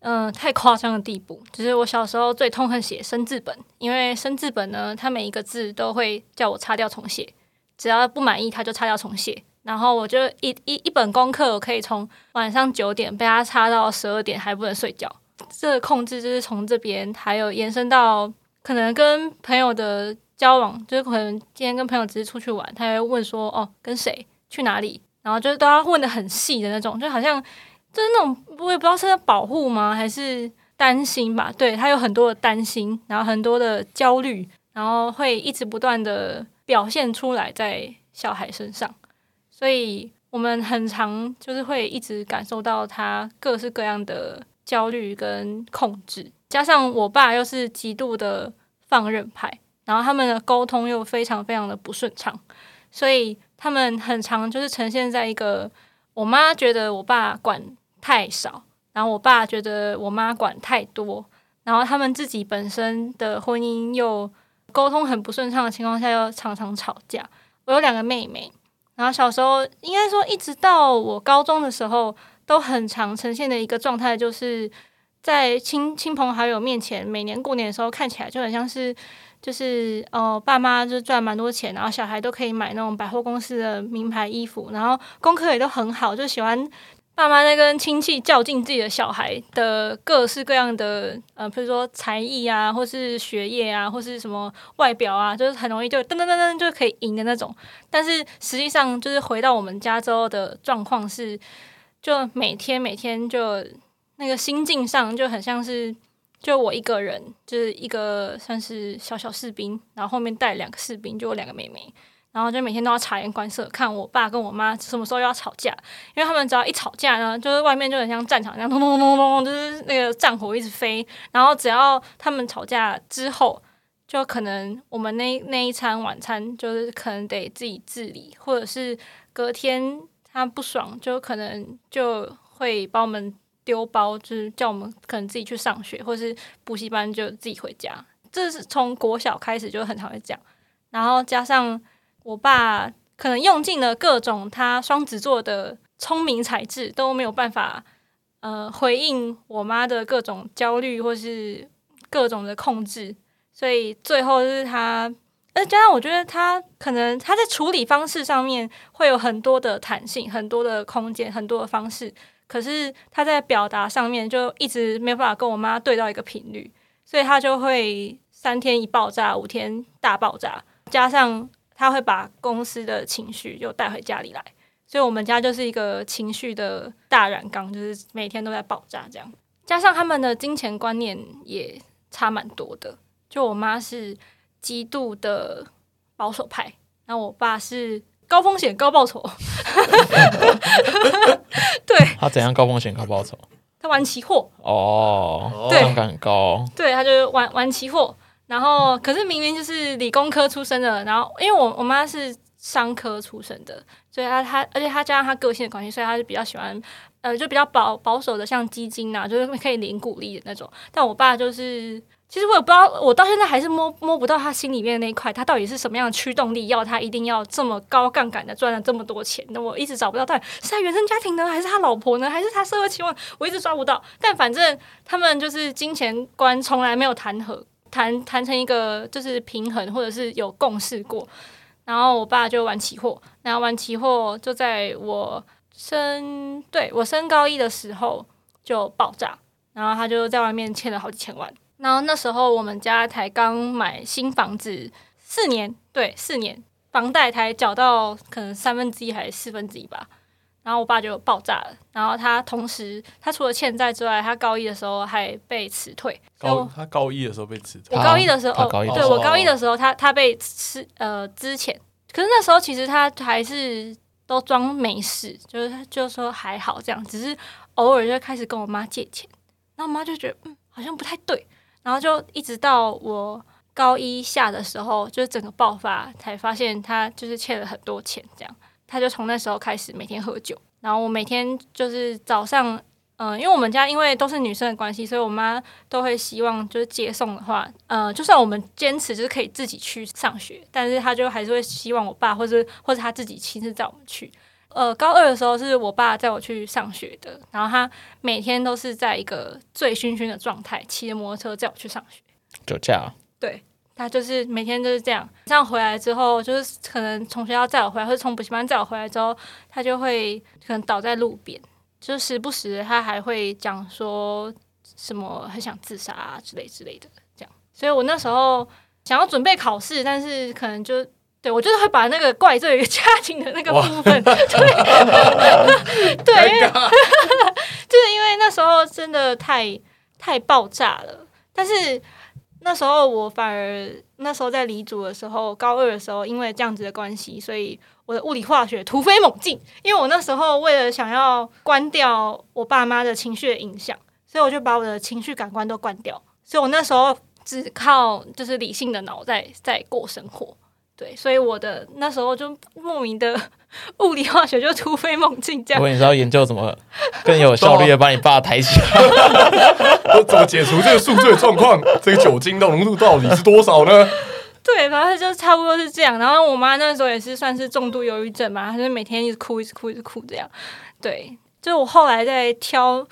嗯、太夸张的地步。就是我小时候最痛恨写生字本，因为生字本呢，他每一个字都会叫我擦掉重写，只要不满意他就擦掉重写。然后我就一一一本功课，我可以从晚上九点被他擦到十二点，还不能睡觉。这个控制就是从这边，还有延伸到可能跟朋友的交往，就是可能今天跟朋友只是出去玩，他会问说哦，跟谁去哪里，然后就是都要问得很细的那种，就好像就是那种我也不知道是在保护吗，还是担心吧？对，他有很多的担心，然后很多的焦虑，然后会一直不断的表现出来在小孩身上，所以我们很常就是会一直感受到他各式各样的。焦虑跟控制，加上我爸又是极度的放任派，然后他们的沟通又非常非常的不顺畅，所以他们很常就是呈现在一个我妈觉得我爸管太少，然后我爸觉得我妈管太多，然后他们自己本身的婚姻又沟通很不顺畅的情况下，又常常吵架。我有两个妹妹，然后小时候应该说一直到我高中的时候。都很常呈现的一个状态，就是在亲亲朋好友面前，每年过年的时候看起来就很像是，就是呃，爸妈就赚蛮多钱，然后小孩都可以买那种百货公司的名牌衣服，然后功课也都很好，就喜欢爸妈在跟亲戚较劲自己的小孩的各式各样的呃，比如说才艺啊，或是学业啊，或是什么外表啊，就是很容易就噔噔噔噔就可以赢的那种。但是实际上，就是回到我们家之后的状况是。就每天每天就那个心境上就很像是就我一个人，就是一个算是小小士兵，然后后面带两个士兵，就我两个妹妹，然后就每天都要察言观色，看我爸跟我妈什么时候要吵架，因为他们只要一吵架呢，就是外面就很像战场一样，咚咚咚咚咚，就是那个战火一直飞，然后只要他们吵架之后，就可能我们那那一餐晚餐就是可能得自己自理，或者是隔天。他不爽，就可能就会把我们丢包，就是叫我们可能自己去上学，或是补习班就自己回家。这是从国小开始就很常会讲，然后加上我爸可能用尽了各种他双子座的聪明才智，都没有办法呃回应我妈的各种焦虑或是各种的控制，所以最后是他。而加上我觉得他可能他在处理方式上面会有很多的弹性，很多的空间，很多的方式。可是他在表达上面就一直没有办法跟我妈对到一个频率，所以他就会三天一爆炸，五天大爆炸。加上他会把公司的情绪又带回家里来，所以我们家就是一个情绪的大染缸，就是每天都在爆炸这样。加上他们的金钱观念也差蛮多的，就我妈是。极度的保守派，然后我爸是高风险高报酬。<laughs> 对，他怎样高风险高报酬？他玩期货哦，对，杠杆很高。对，他就玩玩期货，然后可是明明就是理工科出身的，然后因为我我妈是商科出身的，所以他他而且他加上他个性的关系，所以他就比较喜欢呃，就比较保保守的，像基金啊，就是可以领股利的那种。但我爸就是。其实我也不知道，我到现在还是摸摸不到他心里面的那一块，他到底是什么样的驱动力，要他一定要这么高杠杆的赚了这么多钱？那我一直找不到，到底是他原生家庭呢，还是他老婆呢，还是他社会期望？我一直抓不到。但反正他们就是金钱观从来没有谈和谈谈成一个就是平衡，或者是有共识过。然后我爸就玩期货，然后玩期货就在我升对我升高一的时候就爆炸，然后他就在外面欠了好几千万。然后那时候我们家才刚买新房子四年，对，四年房贷才缴到可能三分之一还是四分之一吧。然后我爸就爆炸了。然后他同时，他除了欠债之外，他高一的时候还被辞退。高他高一的时候被辞退。我高一的时候，哦，对我高一的时候，他他被辞呃之前。可是那时候其实他还是都装没事，就是就说还好这样，只是偶尔就开始跟我妈借钱。然后我妈就觉得嗯，好像不太对。然后就一直到我高一下的时候，就是整个爆发，才发现他就是欠了很多钱，这样他就从那时候开始每天喝酒。然后我每天就是早上，嗯、呃，因为我们家因为都是女生的关系，所以我妈都会希望就是接送的话，呃，就算我们坚持就是可以自己去上学，但是他就还是会希望我爸或者或者他自己亲自载我们去。呃，高二的时候是我爸载我去上学的，然后他每天都是在一个醉醺醺的状态，骑着摩托车载我去上学。酒驾？对，他就是每天都是这样。这样回来之后，就是可能从学校载我回来，或者从补习班载我回来之后，他就会可能倒在路边，就时不时他还会讲说什么很想自杀啊之类之类的这样。所以我那时候想要准备考试，但是可能就。对，我就是会把那个怪罪于家庭的那个部分，对，<laughs> 对，因 <laughs> 为就是因为那时候真的太太爆炸了。但是那时候我反而那时候在离组的时候，高二的时候，因为这样子的关系，所以我的物理化学突飞猛进。因为我那时候为了想要关掉我爸妈的情绪的影响，所以我就把我的情绪感官都关掉。所以我那时候只靠就是理性的脑在在过生活。对，所以我的那时候就莫名的物理化学就突飞猛进，这样。我跟你说要研究怎么更有效率的把你爸抬起来，<laughs> 我怎么解除这个宿醉状况？这个酒精的浓度到底是多少呢？<laughs> 对，反正就差不多是这样。然后我妈那时候也是算是重度忧郁症嘛，她就每天一直哭，一直哭，一直哭这样。对，就我后来在挑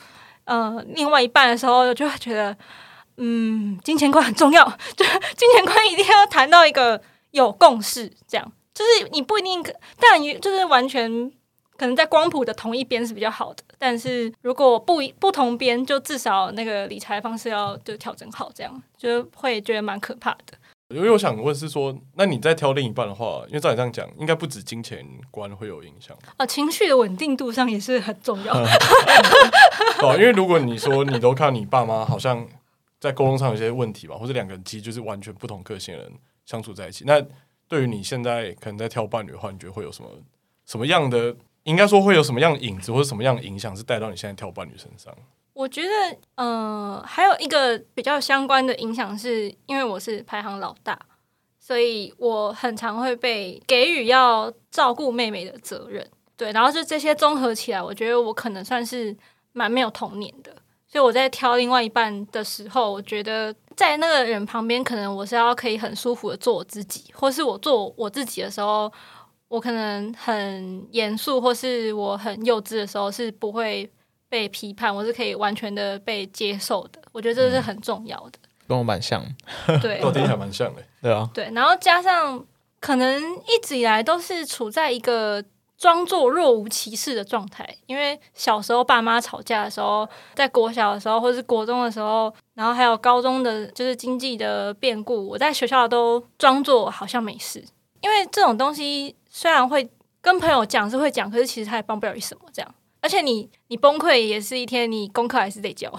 呃另外一半的时候，就会觉得嗯，金钱观很重要，<laughs> 就金钱观一定要谈到一个。有共识，这样就是你不一定，但就是完全可能在光谱的同一边是比较好的。但是如果不不同边，就至少那个理财方式要就调整好，这样就会觉得蛮可怕的。因为我想问是说，那你在挑另一半的话，因为照你这样讲，应该不止金钱观会有影响啊，情绪的稳定度上也是很重要的。<laughs> 哦，因为如果你说你都看你爸妈好像在沟通上有些问题吧，或者两个人其实就是完全不同个性的人。相处在一起，那对于你现在可能在挑伴侣的话，你觉得会有什么什么样的？应该说会有什么样的影子，或者什么样的影响是带到你现在挑伴侣身上？我觉得，呃，还有一个比较相关的影响，是因为我是排行老大，所以我很常会被给予要照顾妹妹的责任。对，然后就这些综合起来，我觉得我可能算是蛮没有童年的。所以我在挑另外一半的时候，我觉得在那个人旁边，可能我是要可以很舒服的做我自己，或是我做我自己的时候，我可能很严肃，或是我很幼稚的时候，是不会被批判，我是可以完全的被接受的。我觉得这是很重要的。跟我蛮像，对，我听起来蛮像的，对啊，对。然后加上可能一直以来都是处在一个。装作若无其事的状态，因为小时候爸妈吵架的时候，在国小的时候或是国中的时候，然后还有高中的，就是经济的变故，我在学校都装作好像没事。因为这种东西虽然会跟朋友讲是会讲，可是其实他也帮不了你什么。这样，而且你你崩溃也是一天，你功课还是得交，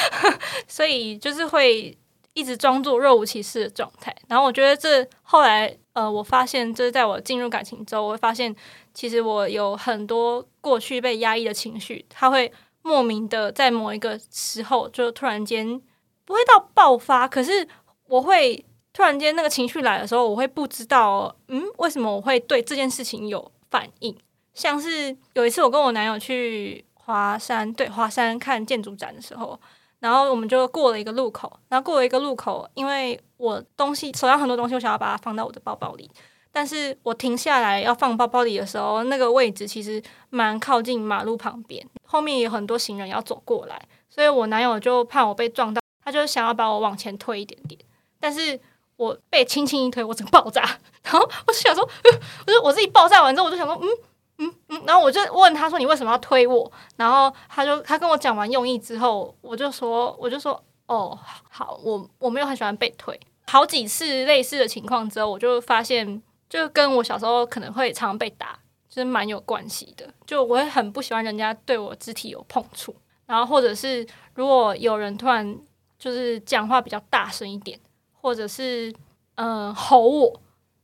<laughs> 所以就是会一直装作若无其事的状态。然后我觉得这后来呃，我发现就是在我进入感情之后，我会发现。其实我有很多过去被压抑的情绪，它会莫名的在某一个时候就突然间不会到爆发，可是我会突然间那个情绪来的时候，我会不知道，嗯，为什么我会对这件事情有反应？像是有一次我跟我男友去华山，对，华山看建筑展的时候，然后我们就过了一个路口，然后过了一个路口，因为我东西手上很多东西，我想要把它放到我的包包里，但是我停下来要放包包里的时候，那个位置其实蛮靠近马路旁边，后面有很多行人要走过来，所以我男友就怕我被撞到，他就想要把我往前推一点点，但是我被轻轻一推，我整个爆炸，<laughs> 然后我就想说，<laughs> 我就我自己爆炸完之后，我就想说，嗯。嗯嗯，然后我就问他说：“你为什么要推我？”然后他就他跟我讲完用意之后，我就说：“我就说哦，好，我我没有很喜欢被推。好几次类似的情况之后，我就发现，就跟我小时候可能会常常被打，就是蛮有关系的。就我会很不喜欢人家对我肢体有碰触，然后或者是如果有人突然就是讲话比较大声一点，或者是嗯、吼我，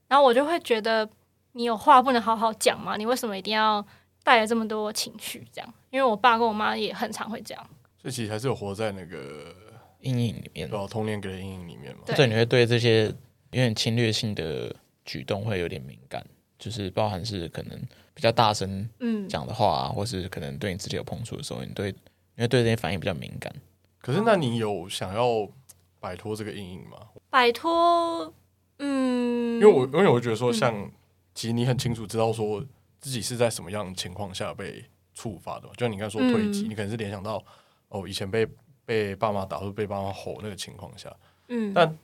然后我就会觉得。”你有话不能好好讲吗？你为什么一定要带来这么多情绪？这样，因为我爸跟我妈也很常会这样，所以其实还是有活在那个阴影里面，对，童年给的阴影里面嘛。所以，你会对这些有点侵略性的举动会有点敏感，就是包含是可能比较大声嗯讲的话、啊，或是可能对你自己有碰触的时候，你对你会对这些反应比较敏感。可是，那你有想要摆脱这个阴影吗？摆脱，嗯，因为我因为我觉得说像。嗯其实你很清楚知道说自己是在什么样的情况下被触发的，就像你刚才说推挤，嗯、你可能是联想到哦，以前被被爸妈打或者被爸妈吼那个情况下，嗯，但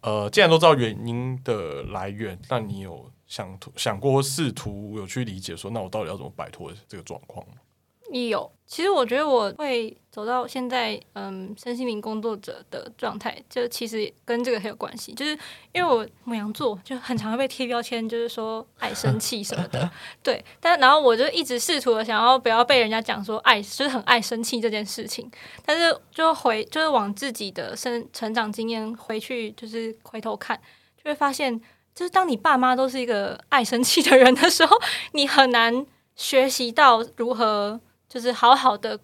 呃，既然都知道原因的来源，那你有想想过试图有去理解说，那我到底要怎么摆脱这个状况？吗？你有，其实我觉得我会走到现在，嗯，身心灵工作者的状态，就其实跟这个很有关系。就是因为我母羊座就很常会被贴标签，就是说爱生气什么的，<laughs> 对。但然后我就一直试图的想要不要被人家讲说爱，就是很爱生气这件事情。但是就回就是往自己的生成长经验回去，就是回头看，就会发现，就是当你爸妈都是一个爱生气的人的时候，你很难学习到如何。就是好好的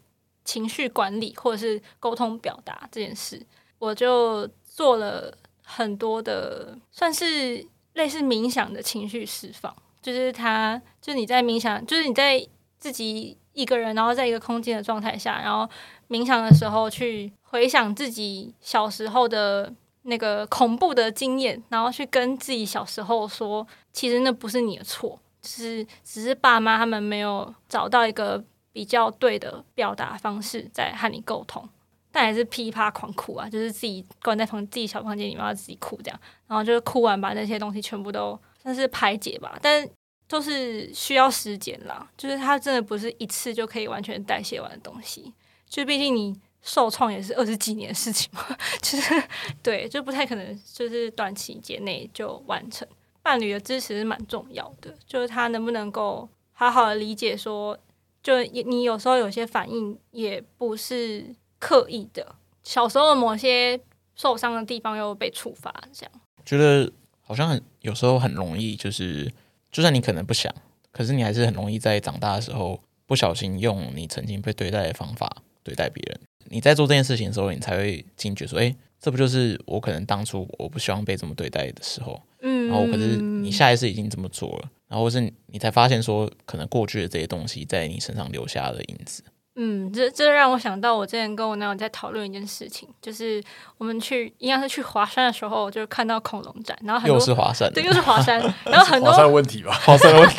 情绪管理，或者是沟通表达这件事，我就做了很多的，算是类似冥想的情绪释放。就是他，就是你在冥想，就是你在自己一个人，然后在一个空间的状态下，然后冥想的时候去回想自己小时候的那个恐怖的经验，然后去跟自己小时候说，其实那不是你的错，就是只是爸妈他们没有找到一个。比较对的表达方式在和你沟通，但还是噼啪狂哭啊，就是自己关在房自己小房间里面要自己哭这样，然后就是哭完把那些东西全部都算是排解吧，但都是需要时间啦，就是它真的不是一次就可以完全代谢完的东西，就毕竟你受创也是二十几年的事情嘛，<laughs> 就是对，就不太可能就是短期间内就完成。伴侣的支持是蛮重要的，就是他能不能够好好的理解说。就你有时候有些反应也不是刻意的，小时候的某些受伤的地方又被触发，这样觉得好像很有时候很容易，就是就算你可能不想，可是你还是很容易在长大的时候不小心用你曾经被对待的方法对待别人。你在做这件事情的时候，你才会惊觉说：“哎，这不就是我可能当初我不希望被这么对待的时候？”嗯，然后可是你下一次已经这么做了。然后是你才发现说，可能过去的这些东西在你身上留下了影子。嗯，这这让我想到，我之前跟我男友在讨论一件事情，就是我们去应该是去华山的时候，就看到恐龙展，然后很多又是华山，对，又是华山，<laughs> 然后很多华山有问题吧？华山有问题，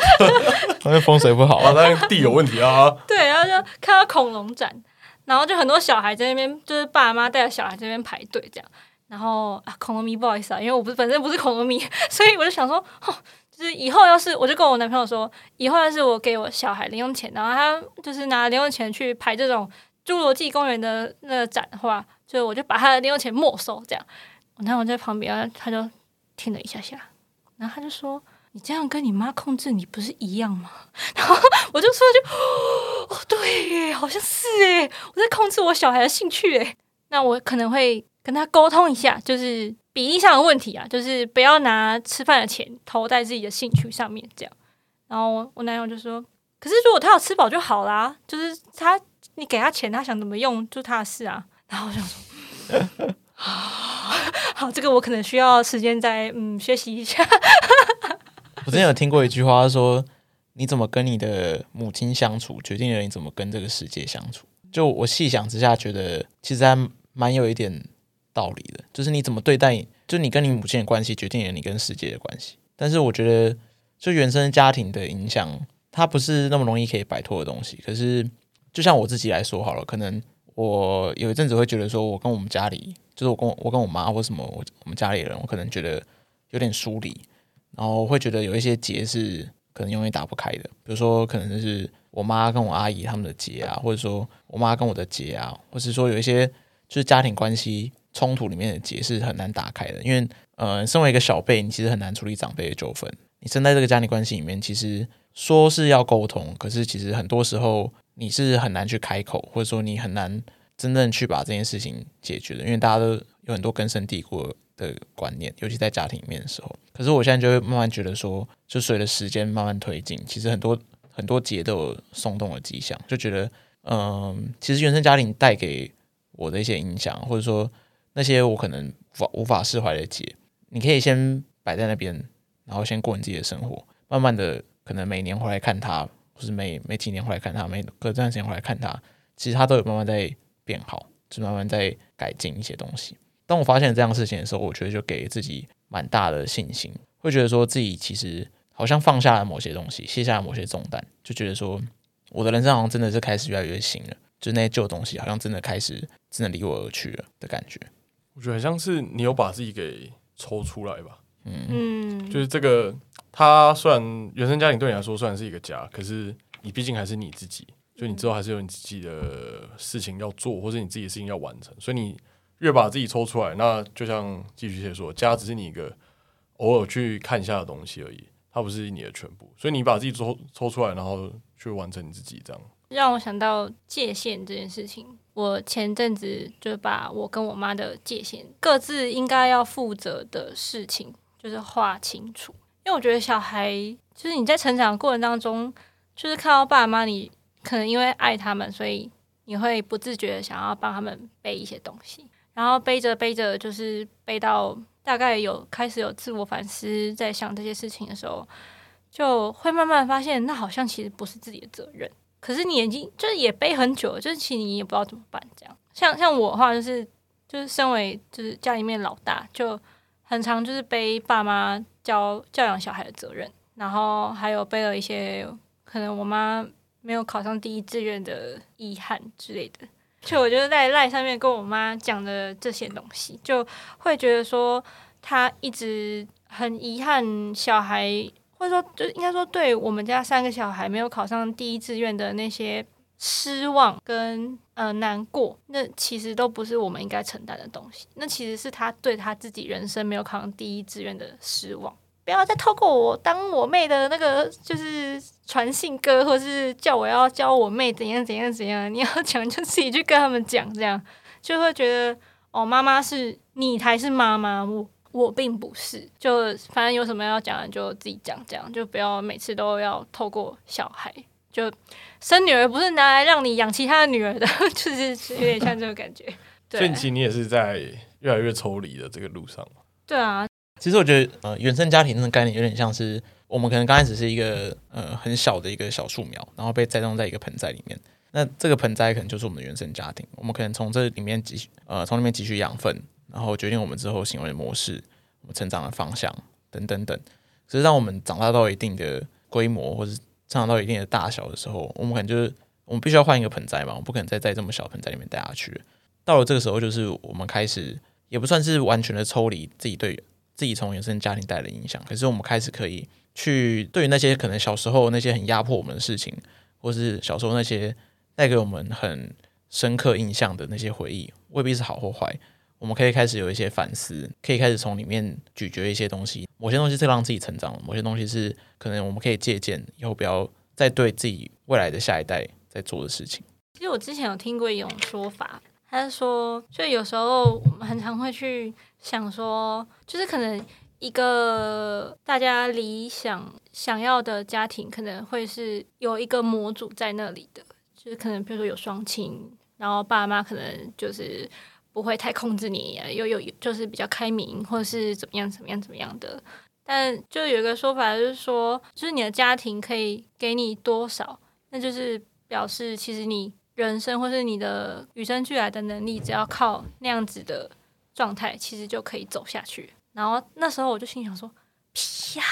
因为风水不好，华山地有问题啊。<laughs> 对，然后就看到恐龙展，然后就很多小孩在那边，就是爸妈带着小孩在那边排队这样。然后啊，恐龙迷不好意思啊，因为我不是本身不是恐龙迷，<laughs> 所以我就想说，哦。就是以后要是我就跟我男朋友说，以后要是我给我小孩零用钱，然后他就是拿零用钱去排这种侏罗纪公园的那个展的话，就我就把他的零用钱没收。这样，我男友在旁边，他就听了一下下，然后他就说：“你这样跟你妈控制你不是一样吗？” <laughs> 然后我就说就：“就哦，对，好像是诶，我在控制我小孩的兴趣诶。”那我可能会跟他沟通一下，就是。比例上的问题啊，就是不要拿吃饭的钱投在自己的兴趣上面，这样。然后我男友就说：“可是如果他有吃饱就好啦，就是他你给他钱，他想怎么用就他的事啊。<laughs> ”然后我想说：“ <laughs> 好，这个我可能需要时间再嗯学习一下。<laughs> ”我之前有听过一句话说：“你怎么跟你的母亲相处，决定了你怎么跟这个世界相处。”就我细想之下，觉得其实还蛮有一点道理的，就是你怎么对待，就你跟你母亲的关系，决定了你跟世界的关系。但是我觉得，就原生家庭的影响，它不是那么容易可以摆脱的东西。可是，就像我自己来说好了，可能我有一阵子会觉得，说我跟我们家里，就是我跟我跟我妈或什么，我我们家里人，我可能觉得有点疏离，然后会觉得有一些结是可能永远打不开的，比如说可能就是。我妈跟我阿姨他们的结啊，或者说我妈跟我的结啊，或是说有一些就是家庭关系冲突里面的结是很难打开的，因为呃，身为一个小辈，你其实很难处理长辈的纠纷。你身在这个家庭关系里面，其实说是要沟通，可是其实很多时候你是很难去开口，或者说你很难真正去把这件事情解决的，因为大家都有很多根深蒂固的观念，尤其在家庭里面的时候。可是我现在就会慢慢觉得说，就随着时间慢慢推进，其实很多。很多结都有松动的迹象，就觉得，嗯，其实原生家庭带给我的一些影响，或者说那些我可能无法无法释怀的结，你可以先摆在那边，然后先过你自己的生活，慢慢的，可能每年回来看他，或是每每几年回来看他，每隔段时间回来看他，其实他都有慢慢在变好，就慢慢在改进一些东西。当我发现这样事情的时候，我觉得就给自己蛮大的信心，会觉得说自己其实。好像放下了某些东西，卸下了某些重担，就觉得说，我的人生好像真的是开始越来越新了。就那些旧东西，好像真的开始真的离我而去了的感觉。我觉得像是你有把自己给抽出来吧。嗯，就是这个，他虽然原生家庭对你来说虽然是一个家，可是你毕竟还是你自己，就你之后还是有你自己的事情要做，或者你自己的事情要完成。所以你越把自己抽出来，那就像寄居蟹说，家只是你一个偶尔去看一下的东西而已。它不是你的全部，所以你把自己抽抽出来，然后去完成你自己，这样让我想到界限这件事情。我前阵子就把我跟我妈的界限，各自应该要负责的事情，就是划清楚。因为我觉得小孩就是你在成长过程当中，就是看到爸妈，你可能因为爱他们，所以你会不自觉的想要帮他们背一些东西，然后背着背着，就是背到。大概有开始有自我反思，在想这些事情的时候，就会慢慢发现，那好像其实不是自己的责任。可是你眼睛就是也背很久，就是其实你也不知道怎么办。这样，像像我的话，就是就是身为就是家里面老大，就很常就是背爸妈教教养小孩的责任，然后还有背了一些可能我妈没有考上第一志愿的遗憾之类的。就我觉得在赖上面跟我妈讲的这些东西，就会觉得说她一直很遗憾小孩，或者说就应该说对我们家三个小孩没有考上第一志愿的那些失望跟呃难过，那其实都不是我们应该承担的东西，那其实是他对他自己人生没有考上第一志愿的失望。不要再透过我当我妹的那个，就是传信哥，或是叫我要教我妹怎样怎样怎样。你要讲就自己去跟他们讲，这样就会觉得哦，妈妈是你才是妈妈，我我并不是。就反正有什么要讲的就自己讲，这样就不要每次都要透过小孩。就生女儿不是拿来让你养其他的女儿的，<laughs> 就是有点像这种感觉。<laughs> 对，所以其实你也是在越来越抽离的这个路上。对啊。其实我觉得，呃，原生家庭的概念有点像是我们可能刚开始是一个呃很小的一个小树苗，然后被栽种在一个盆栽里面。那这个盆栽可能就是我们的原生家庭，我们可能从这里面汲取呃从里面汲取养分，然后决定我们之后行为模式、我们成长的方向等等等。其实当我们长大到一定的规模，或者成长到一定的大小的时候，我们可能就是我们必须要换一个盆栽嘛，我不可能再在这么小盆栽里面待下去。到了这个时候，就是我们开始也不算是完全的抽离自己对。自己从原生家庭带来的影响，可是我们开始可以去对于那些可能小时候那些很压迫我们的事情，或是小时候那些带给我们很深刻印象的那些回忆，未必是好或坏，我们可以开始有一些反思，可以开始从里面咀嚼一些东西。某些东西是让自己成长，某些东西是可能我们可以借鉴，以后不要再对自己未来的下一代在做的事情。其实我之前有听过一种说法。他是说，就有时候我们很常会去想说，就是可能一个大家理想想要的家庭，可能会是有一个模组在那里的，就是可能比如说有双亲，然后爸妈可能就是不会太控制你，又有就是比较开明，或者是怎么样怎么样怎么样的。但就有一个说法就是说，就是你的家庭可以给你多少，那就是表示其实你。人生或是你的与生俱来的能力，只要靠那样子的状态，其实就可以走下去。然后那时候我就心想说：“屁呀！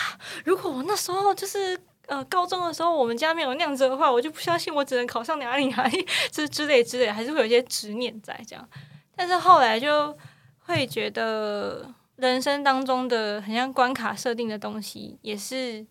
如果我那时候就是呃高中的时候，我们家没有那样子的话，我就不相信我只能考上哪里哪里，<laughs> 之之类之类，还是会有一些执念在这样。但是后来就会觉得，人生当中的很像关卡设定的东西，也是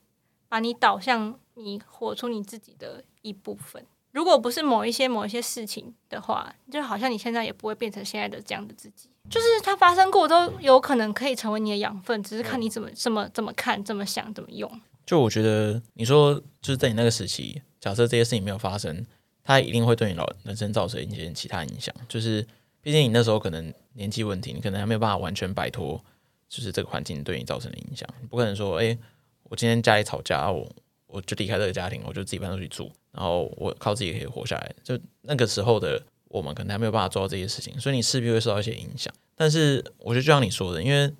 把你导向你活出你自己的一部分。”如果不是某一些某一些事情的话，就好像你现在也不会变成现在的这样的自己。就是它发生过，都有可能可以成为你的养分，只是看你怎么怎么怎么看、怎么想、怎么用。就我觉得，你说就是在你那个时期，假设这些事情没有发生，它一定会对你老人生造成一些其他影响。就是毕竟你那时候可能年纪问题，你可能还没有办法完全摆脱，就是这个环境对你造成的影响。你不可能说，哎，我今天家里吵架，我我就离开这个家庭，我就自己搬出去住。然后我靠自己可以活下来，就那个时候的我们可能还没有办法做到这些事情，所以你势必会受到一些影响。但是我觉得就像你说的，因为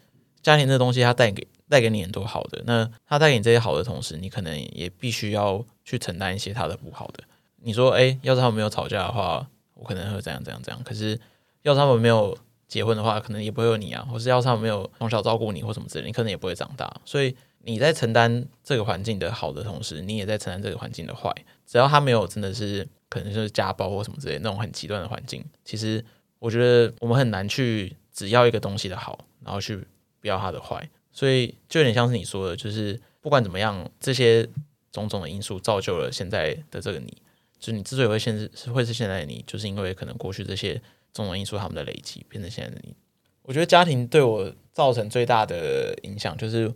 家庭这东西它带给带给你很多好的，那它带给你这些好的同时，你可能也必须要去承担一些它的不好的。你说，哎，要是他们没有吵架的话，我可能会怎样怎样怎样。可是要他们没有结婚的话，可能也不会有你啊，或是要他们没有从小照顾你或什么之类，你可能也不会长大。所以。你在承担这个环境的好的同时，你也在承担这个环境的坏。只要他没有真的是可能就是家暴或什么之类那种很极端的环境，其实我觉得我们很难去只要一个东西的好，然后去不要它的坏。所以就有点像是你说的，就是不管怎么样，这些种种的因素造就了现在的这个你。就你之所以会现是会是现在的你，就是因为可能过去这些种种因素他们的累积变成现在的你。我觉得家庭对我造成最大的影响就是。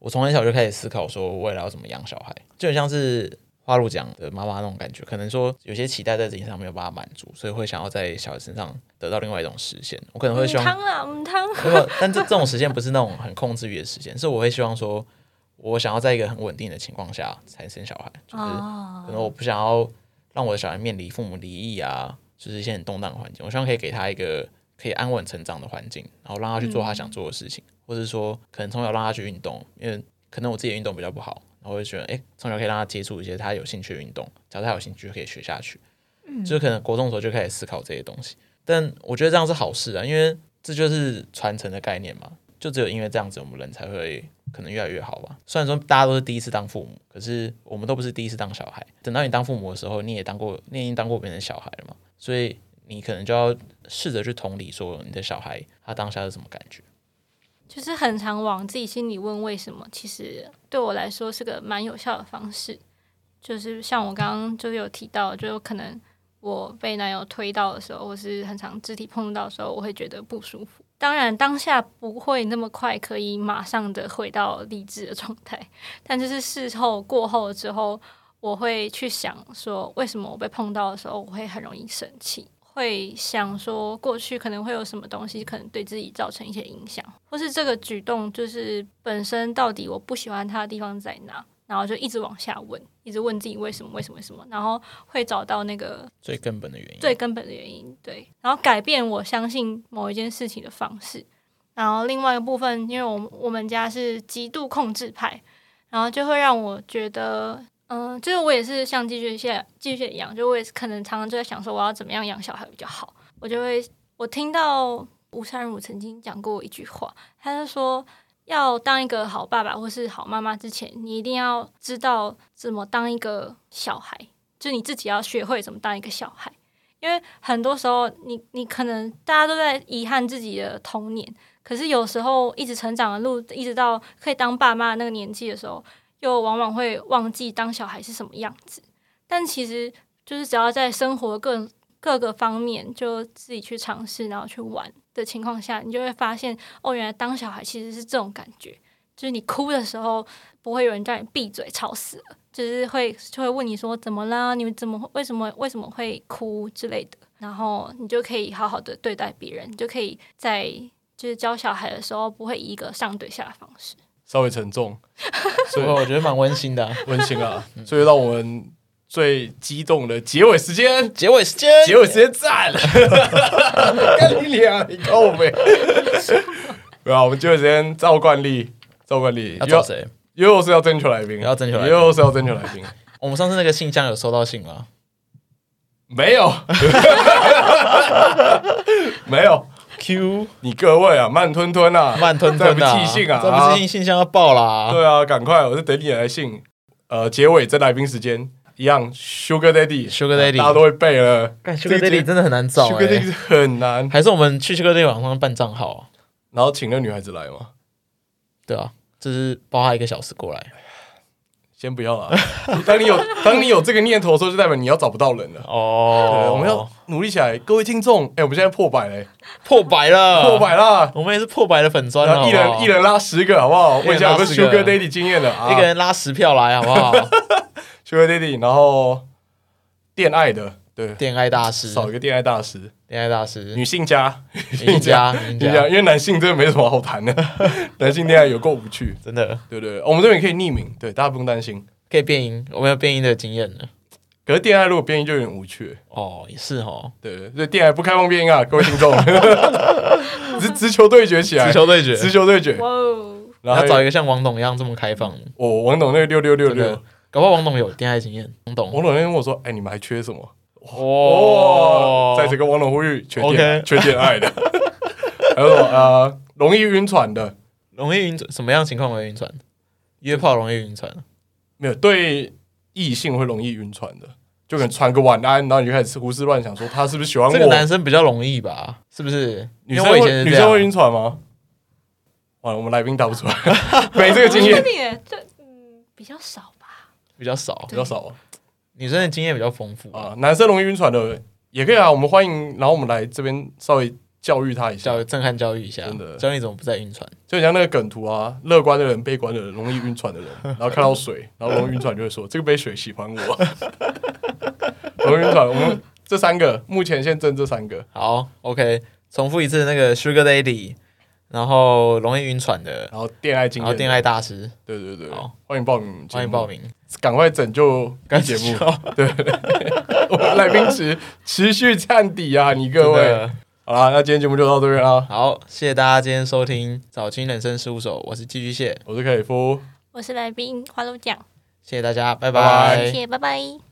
我从很小就开始思考，说未来要怎么养小孩，就很像是花露讲的妈妈那种感觉。可能说有些期待在自己上没有办法满足，所以会想要在小孩身上得到另外一种实现。我可能会希望，汤啊，汤。但这这种实现不是那种很控制欲的实现，是我会希望说，我想要在一个很稳定的情况下才生小孩，就是可能我不想要让我的小孩面临父母离异啊，就是一些很动荡的环境。我希望可以给他一个可以安稳成长的环境，然后让他去做他想做的事情。嗯或者说，可能从小让他去运动，因为可能我自己的运动比较不好，然后我就觉得，哎，从小可以让他接触一些他有兴趣的运动，只要他有兴趣就可以学下去。嗯，就是可能国中的时候就开始思考这些东西，但我觉得这样是好事啊，因为这就是传承的概念嘛。就只有因为这样子，我们人才会可能越来越好吧。虽然说大家都是第一次当父母，可是我们都不是第一次当小孩。等到你当父母的时候，你也当过，你已经当过别人的小孩了嘛，所以你可能就要试着去同理，说你的小孩他当下是什么感觉。就是很常往自己心里问为什么，其实对我来说是个蛮有效的方式。就是像我刚刚就有提到，就有可能我被男友推到的时候，或是很常肢体碰到的时候，我会觉得不舒服。当然当下不会那么快可以马上的回到理智的状态，但就是事后过后之后，我会去想说，为什么我被碰到的时候，我会很容易生气。会想说过去可能会有什么东西可能对自己造成一些影响，或是这个举动就是本身到底我不喜欢他的地方在哪，然后就一直往下问，一直问自己为什么为什么为什么，然后会找到那个最根本的原因，最根本的原因，对，然后改变我相信某一件事情的方式，然后另外一个部分，因为我我们家是极度控制派，然后就会让我觉得。嗯，就是我也是像寄居蟹、寄居蟹一样，就我也是可能常常就在想说，我要怎么样养小孩比较好。我就会，我听到吴珊如曾经讲过一句话，他就说，要当一个好爸爸或是好妈妈之前，你一定要知道怎么当一个小孩，就你自己要学会怎么当一个小孩。因为很多时候你，你可能大家都在遗憾自己的童年，可是有时候一直成长的路，一直到可以当爸妈那个年纪的时候。又往往会忘记当小孩是什么样子，但其实就是只要在生活各各个方面就自己去尝试，然后去玩的情况下，你就会发现哦，原来当小孩其实是这种感觉，就是你哭的时候不会有人叫你闭嘴，吵死了，就是会就会问你说怎么啦？你们怎么为什么为什么会哭之类的，然后你就可以好好的对待别人，你就可以在就是教小孩的时候不会以一个上对下的方式。稍微沉重，<laughs> 所以我觉得蛮温馨的，<laughs> 温馨啊！所以让我们最激动的结尾时间，结尾时间，结尾时间赞了！<laughs> 跟你俩，你告我呗。对啊，我们结尾时间照惯例，照惯例要找谁？又是要征求来宾，要征求来宾，又是要征求来宾。<laughs> 我们上次那个信箱有收到信吗？没有，<laughs> 没有。Q，你各位啊，慢吞吞啊，慢吞吞啊，再不寄信啊，这不寄信，信箱要爆啦。对啊，赶快，我是等你来信。呃，结尾在来宾时间一样，Sugar Daddy，Sugar Daddy，大家都会背了。Sugar Daddy 真的很难找，Sugar Daddy 很难。还是我们去 Sugar Daddy 网上办账号，然后请那女孩子来吗？对啊，就是包她一个小时过来。先不要了。当你有 <laughs> 当你有这个念头的时候，就代表你要找不到人了。哦，我们要努力起来，各位听众。哎，我们现在破百嘞，破百了，破百了。我们也是破百的粉砖了。一人一人拉十个，好不好？问一下有没有 Sugar Daddy 经验的，一个人拉十票来，好不好 <laughs>？Sugar Daddy，然后恋爱的，对，恋爱大师，少一个恋爱大师，恋爱大师，女性家，女性家，女性加，因为男性真的没什么好谈的，<laughs> 男性恋爱有够无趣，真的。对对，我们这边可以匿名，对，大家不用担心。可以变音，我们有变音的经验呢。可是电爱如果变音就有点无趣哦，也是哦。对对，所以电爱不开放变音啊，各位听众。<laughs> <laughs> 直直球对决起来，直球对决，直球对决。哇哦！然后找一个像王董一样这么开放。哦，王董那个六六六六，搞不好王董有恋爱经验。王董，王董那天跟我说：“哎，你们还缺什么？”哦，在这个王董呼吁缺电，缺电爱的。<laughs> 还有呃，容易晕船的，容易晕船，什么样情况会晕船？约炮容易晕船。没有，对异性会容易晕船的，就可能传个晚安，然后你就开始胡思乱想，说他是不是喜欢我？这个男生比较容易吧？是不是？女生会女生会晕船吗？完了，我们来宾答不出来，<laughs> 没这个经验。这嗯比较少吧，比较少，比较少。女生的经验比较丰富啊，男生容易晕船的也可以啊，我们欢迎，然后我们来这边稍微。教育他一下，教育震撼教育一下，真的教你怎么不再晕船。就像那个梗图啊，乐观的人、悲观的人、容易晕船的人，<laughs> 然后看到水，然后容易晕船就会说：“这个杯水喜欢我。<laughs> ”容易晕船，我们这三个目前先争这三个。好，OK，重复一次那个 Sugar Daddy，然后容易晕船的，然后恋爱经验，然后恋爱大师。对对对，好，欢迎报名，欢迎报名，赶快拯救该节目。<laughs> 对，我们来宾池持续探底啊，你各位。好啦，那今天节目就到这边啦。好，谢谢大家今天收听早清人生事务所，我是寄居蟹，我是克里夫，我是来宾花露酱，谢谢大家，拜拜，谢谢，拜拜。